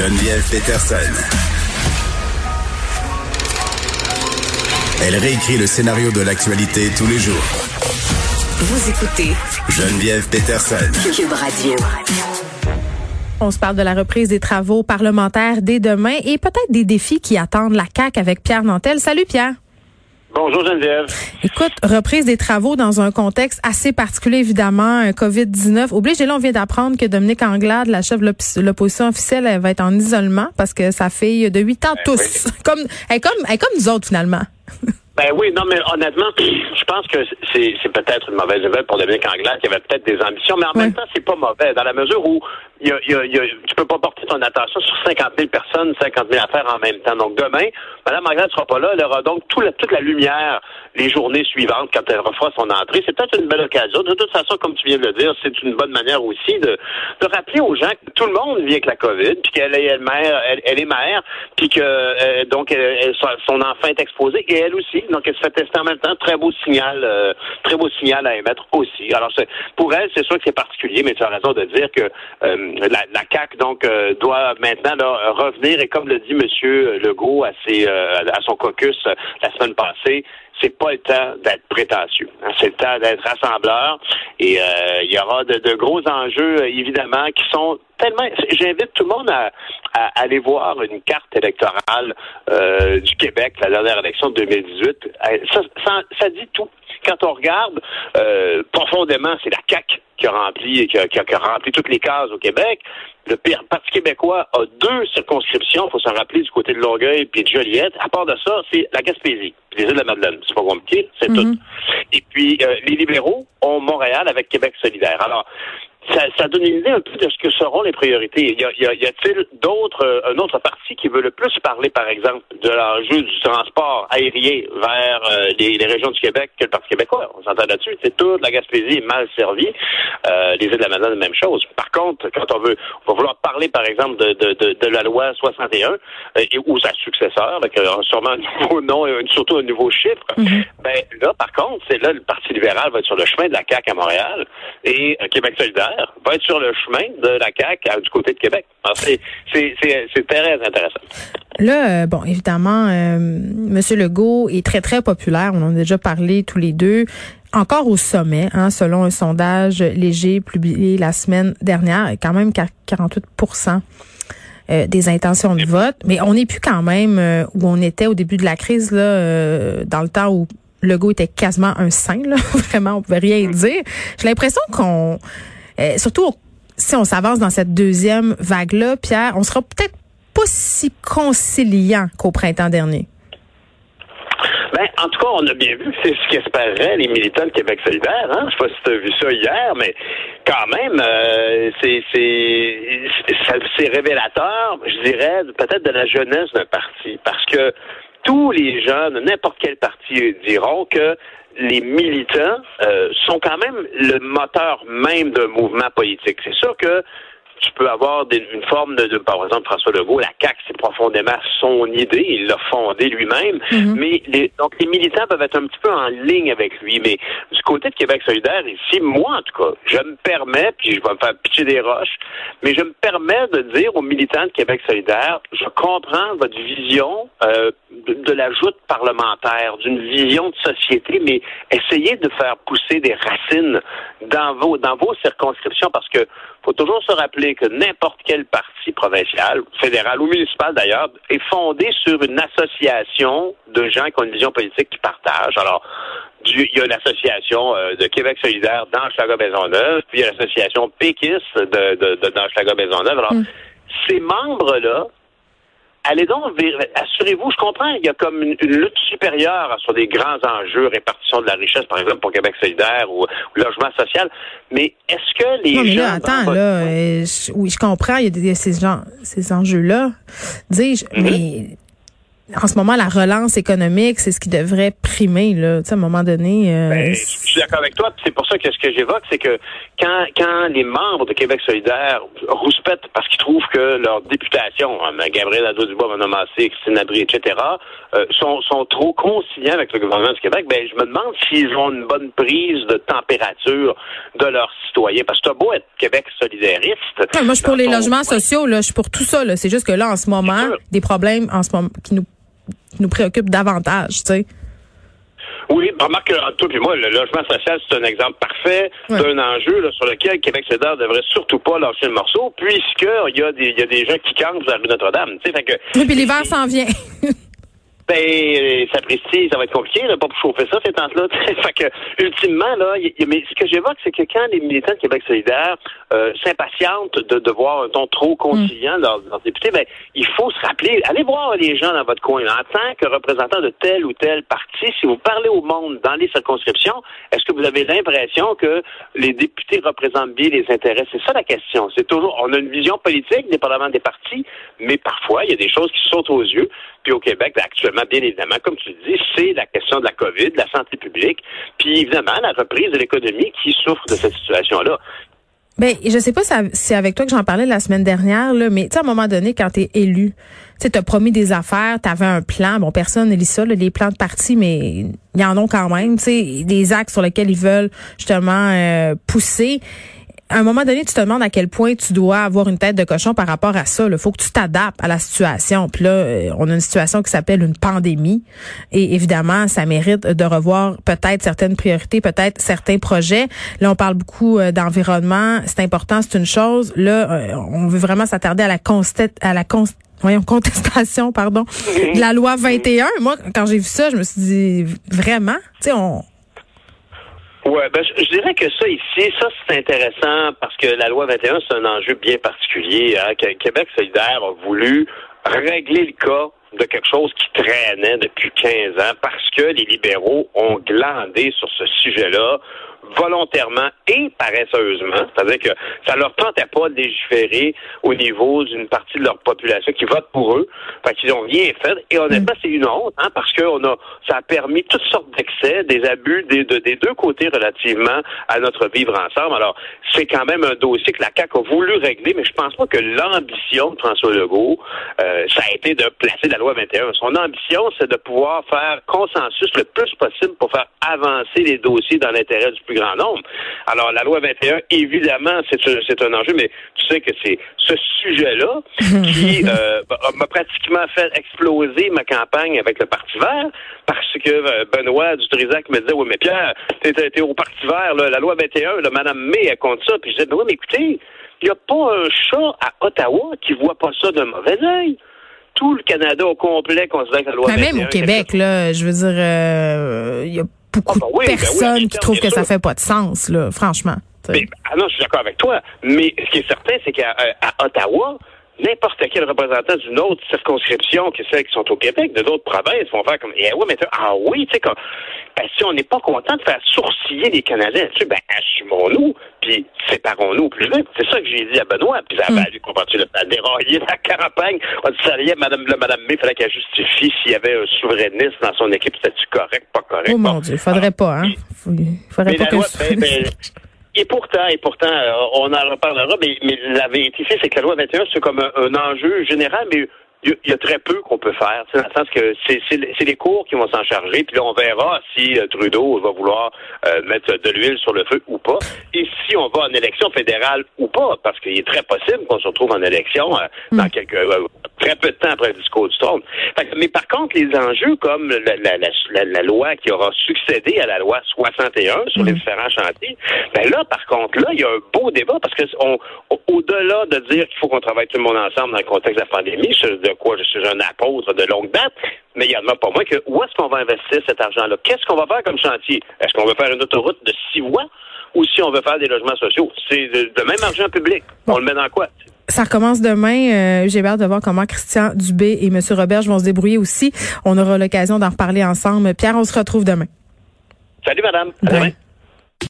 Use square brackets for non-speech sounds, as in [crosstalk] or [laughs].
Geneviève Peterson. Elle réécrit le scénario de l'actualité tous les jours. Vous écoutez Geneviève Peterson. Cube Radio. On se parle de la reprise des travaux parlementaires dès demain et peut-être des défis qui attendent la CAQ avec Pierre Nantel. Salut Pierre. Bonjour Geneviève. Écoute, reprise des travaux dans un contexte assez particulier, évidemment, un COVID-19. Obligé, là, on vient d'apprendre que Dominique Anglade, la chef de l'opposition officielle, elle va être en isolement parce que sa fille de 8 ans Ben tous. [laughs] Comme, elle, est comme, elle est comme nous autres, finalement. [laughs] Ben oui, non, mais honnêtement, je pense que c'est peut-être une mauvaise nouvelle pour Dominique Anglade qui avait peut-être des ambitions, mais en même temps, c'est pas mauvais, dans la mesure où y a, y a- y a- tu peux pas porter ton attention sur 50 000 personnes, 50 000 affaires en même temps. Donc demain, Mme Anglade sera pas là, elle aura donc tout la- toute la lumière les journées suivantes quand elle refera son entrée. C'est peut-être une belle occasion. De toute façon, comme tu viens de le dire, c'est une bonne manière aussi de, de rappeler aux gens que tout le monde vit avec la COVID, puis qu'elle est elle mère, elle, est mère, puis que euh, donc elle- elle- son enfant est exposé et elle aussi. Donc elle se fait tester en même temps. Très beau signal, euh, très beau signal à émettre aussi. Alors pour elle, c'est sûr que c'est particulier, mais tu as raison de dire que euh, la, la CAC donc euh, doit maintenant là, revenir et comme le dit Monsieur Legault à ses euh, à son caucus euh, la semaine passée, c'est pas le temps d'être prétentieux. hein. C'est le temps d'être rassembleur. Et euh, il y aura de, de gros enjeux, euh, évidemment, qui sont tellement. J'invite tout le monde à, à aller voir une carte électorale du Québec, la dernière élection de 2018. Euh, Ça, ça, ça dit tout. Quand on regarde euh, profondément, c'est la CAC qui a rempli qui a, qui a- qui a rempli toutes les cases au Québec. Le Parti québécois a deux circonscriptions, il faut s'en rappeler, du côté de Longueuil puis de Joliette. À part de ça, c'est la Gaspésie, puis les îles de la Madeleine. C'est pas compliqué, c'est tout. Et puis, euh, les libéraux ont Montréal avec Québec solidaire. Alors, ça, ça donne une idée un peu de ce que seront les priorités. Y, a, y, a, y a-t-il d'autres, euh, un autre parti qui veut le plus parler, par exemple, de l'enjeu du transport aérien vers euh, les, les régions du Québec que le Parti québécois? On s'entend là-dessus. C'est toute la Gaspésie est mal servie. Euh, les îles de la Madeleine, même chose. Par contre, quand on veut, on va vouloir parler, par exemple, de, de, de, de la loi 61 euh, et, ou sa successeur, avec sûrement un nouveau nom et surtout un nouveau chiffre, ben là, par contre, c'est là le Parti libéral va être sur le chemin de la CAQ à Montréal et euh, Québec solidaire [laughs] va être sur le chemin de la CAQ à- du côté de Québec. C'est, très intéressant. Là, euh, bon, évidemment, euh, Monsieur Legault est très, très populaire. On en a déjà parlé tous les deux. Encore au sommet, hein, selon un sondage léger publié la semaine dernière, quand même 48% euh, des intentions de vote. Mais on n'est plus quand même euh, où on était au début de la crise, là, euh, dans le temps où Legault était quasiment un saint, là. [laughs] Vraiment, on pouvait rien dire. J'ai l'impression qu'on, euh, surtout si on s'avance dans cette deuxième vague-là, Pierre, on sera peut-être pas si conciliant qu'au printemps dernier. Ben, en tout cas, on a bien vu c'est ce qu'espéraient les militants de Québec solidaire. Hein? Je sais pas si tu as vu ça hier, mais quand même, euh, c'est, c'est, c'est, révélateur, je dirais, peut-être de la jeunesse d'un parti. Parce que tous les de n'importe quel parti diront que les militants euh, sont quand même le moteur même d'un mouvement politique. C'est sûr que tu peux avoir des- une forme de, de- par exemple, François Legault, la CAQ, c'est profondément son idée, il l'a fondée lui-même, mais les, donc les militants peuvent être un petit peu en ligne avec lui, mais du côté de Québec solidaire, ici, moi en tout cas, je me permets, puis je vais me faire pitcher des roches, mais je me permets de dire aux militants de Québec solidaire, je comprends votre vision euh, de, de la joute parlementaire, d'une vision de société, mais essayez de faire pousser des racines dans vos, dans vos circonscriptions, parce que faut toujours se rappeler que n'importe quel parti provincial, fédéral ou municipal d'ailleurs, est fondé sur une association de gens qui ont une vision politique qui partagent. Alors, du- il y a l'association euh, de Québec solidaire dans Maisonneuve, puis il y a l'association péquiste de, de, de dans Maisonneuve. Alors, ces membres-là, allez donc, assurez-vous, je comprends, il y a comme une, une lutte supérieure sur des grands enjeux, répartition de la richesse, par exemple, pour Québec solidaire ou, ou logement social, mais est-ce que les Non, mais gens... là, attends, votre- là, euh, je- oui, je comprends, il y a des, ces, gens, ces enjeux-là, dis-je, Mhm. mais en ce moment, la relance économique, c'est ce qui devrait primer, là. à un moment donné. Euh, ben, je suis d'accord avec toi. C'est pour ça que ce que j'évoque, c'est que quand, quand les membres de Québec solidaire rouspètent parce qu'ils trouvent que leur députation, hein, Gabriel Nadeau-Dubois, Massé, Christine Abri, etc., euh, sont, sont trop conciliants avec le gouvernement du Québec, ben, je me demande s'ils ont une bonne prise de température de leurs citoyens. Parce que t'as beau être Québec solidariste. moi, je suis pour les logements sociaux, là. Je suis pour tout ça, là. C'est juste que là, en ce moment, des problèmes en ce moment qui nous nous préoccupe davantage, tu sais. Oui, remarque entre toi et moi, le logement social, c'est un exemple parfait d'un enjeu sur lequel Québec solidaire devrait surtout pas lâcher le morceau, puisqu'il y, a des, y a des gens qui campent sur la rue Notre-Dame. Oui, puis l'hiver s'en vient. [laughs] Ben, ça précise, ça va être compliqué, là, pas pour chauffer ça, ces tentes-là. [laughs] fait que, ultimement, là, mais ce que j'évoque, c'est que quand les militants de Québec solidaire euh, s'impatientent de, de voir un ton trop conciliant mm. dans leurs députés, ben, il faut se rappeler, allez voir les gens dans votre coin. En tant que représentant de tel ou tel parti, si vous parlez au monde dans les circonscriptions, est-ce que vous avez l'impression que les députés représentent bien les intérêts? C'est ça la question. C'est toujours, on a une vision politique, dépendamment des partis, mais parfois, il y a des choses qui sautent aux yeux. Puis au Québec, ben, actuellement, bien évidemment, comme tu dis, c'est la question de la COVID, de la santé publique, puis évidemment la reprise de l'économie qui souffre de cette situation-là. Ben, je sais pas si c'est avec toi que j'en parlais la semaine dernière, là, mais tu à un moment donné, quand tu es élu, tu as promis des affaires, tu avais un plan. Bon, personne ne lit ça, les plans de parti, mais il y en a quand même, tu sais, des axes sur lesquels ils veulent justement euh, pousser à un moment donné, tu te demandes à quel point tu dois avoir une tête de cochon par rapport à ça. Il faut que tu t'adaptes à la situation. Puis là, euh, on a une situation qui s'appelle une pandémie. Et évidemment, ça mérite de revoir peut-être certaines priorités, peut-être certains projets. Là, on parle beaucoup euh, d'environnement. C'est important, c'est une chose. Là, euh, on veut vraiment s'attarder à la constat à la voyons, contestation, pardon, de la loi 21. Moi, quand j'ai vu ça, je me suis dit, vraiment, tu sais, on, Ouais, ben, je, dirais que ça ici, ça c'est intéressant parce que la loi 21, c'est un enjeu bien particulier. Hein, Québec solidaire a voulu régler le cas de quelque chose qui traînait depuis 15 ans parce que les libéraux ont glandé sur ce sujet-là volontairement et paresseusement. C'est-à-dire que ça leur tentait pas de légiférer au niveau d'une partie de leur population qui vote pour eux. Fait qu'ils ont rien fait. Et honnêtement, c'est une honte, hein, parce que on a, ça a permis toutes sortes d'excès, des abus des, des deux côtés relativement à notre vivre ensemble. Alors, c'est quand même un dossier que la CAQ a voulu régler, mais je pense pas que l'ambition de François Legault, euh, ça a été de placer la loi 21. Son ambition, c'est de pouvoir faire consensus le plus possible pour faire avancer les dossiers dans l'intérêt du plus grand nombre. Alors, la loi 21, évidemment, c'est un, enjeu, mais tu sais que c'est ce sujet-là [laughs] qui euh, m'a pratiquement fait exploser ma campagne avec le Parti vert parce que euh, Benoît Dutrisac me disait, oui, mais Pierre, t'es au Parti vert, la loi 21, là, Mme May, elle compte ça. Puis je disais, ben oui, mais écoutez, il n'y a pas un chat à Ottawa qui voit pas ça d'un mauvais œil tout le Canada au complet considère que la loi Mais Même au Québec, là, je veux dire, euh, il y a beaucoup ah, ben de ben personnes qui trouvent que ça fait pas de sens, là, franchement. ah non, je suis d'accord avec toi. Mais ce qui est certain, c'est qu'à Ottawa, n'importe quel représentant d'une autre circonscription que celles qui sont au Québec, de d'autres provinces, vont faire comme, eh ouais, mais ah oui, tu sais, comme, ben, si on n'est pas content de faire sourciller les Canadiens tu sais, ben, assumons-nous, puis séparons-nous plus vite. C'est ça que j'ai dit à Benoît, puis ça a valu qu'on continue à dérailler la campagne. On dit, ça y est, Madame, le Madame May, il fallait qu'elle justifie s'il y avait un souverainiste dans son équipe, c'était-tu correct, pas correct? Oh mon Dieu, faudrait pas, hein? Faudrait pas que... Loi, ben, et pourtant, et pourtant, euh, on en reparlera, mais, mais la vérité, c'est que la loi 21, c'est comme un, enjeu général, mais il y, a très peu qu'on peut faire. Dans le sens que c'est les cours qui vont s'en charger, puis là, on verra si euh, Trudeau va vouloir euh, mettre de l'huile sur le feu ou pas, et si on va en élection fédérale ou pas, parce qu'il est très possible qu'on se retrouve en élection dans mm. quelques très peu de temps après le discours du trône. mais par contre, les enjeux comme la, la, la, la, loi qui aura succédé à la loi 61 sur les mm. différents chantiers, ben là, par contre, là, il y a un beau débat parce que on, au-delà de dire qu'il faut qu'on travaille tout le monde ensemble dans le contexte de la pandémie, de quoi je suis un apôtre de longue date, mais il y a pas moins que où est-ce qu'on va investir cet argent-là? Qu'est-ce qu'on va faire comme chantier? Est-ce qu'on va faire une autoroute de six voies? ou si on veut faire des logements sociaux? C'est de, même argent public. On le met dans quoi? Ça recommence demain. Euh, j'ai hâte de voir comment Christian Dubé et M. Robert vont se débrouiller aussi. On aura l'occasion d'en reparler ensemble. Pierre, on se retrouve demain. Salut, madame. À demain.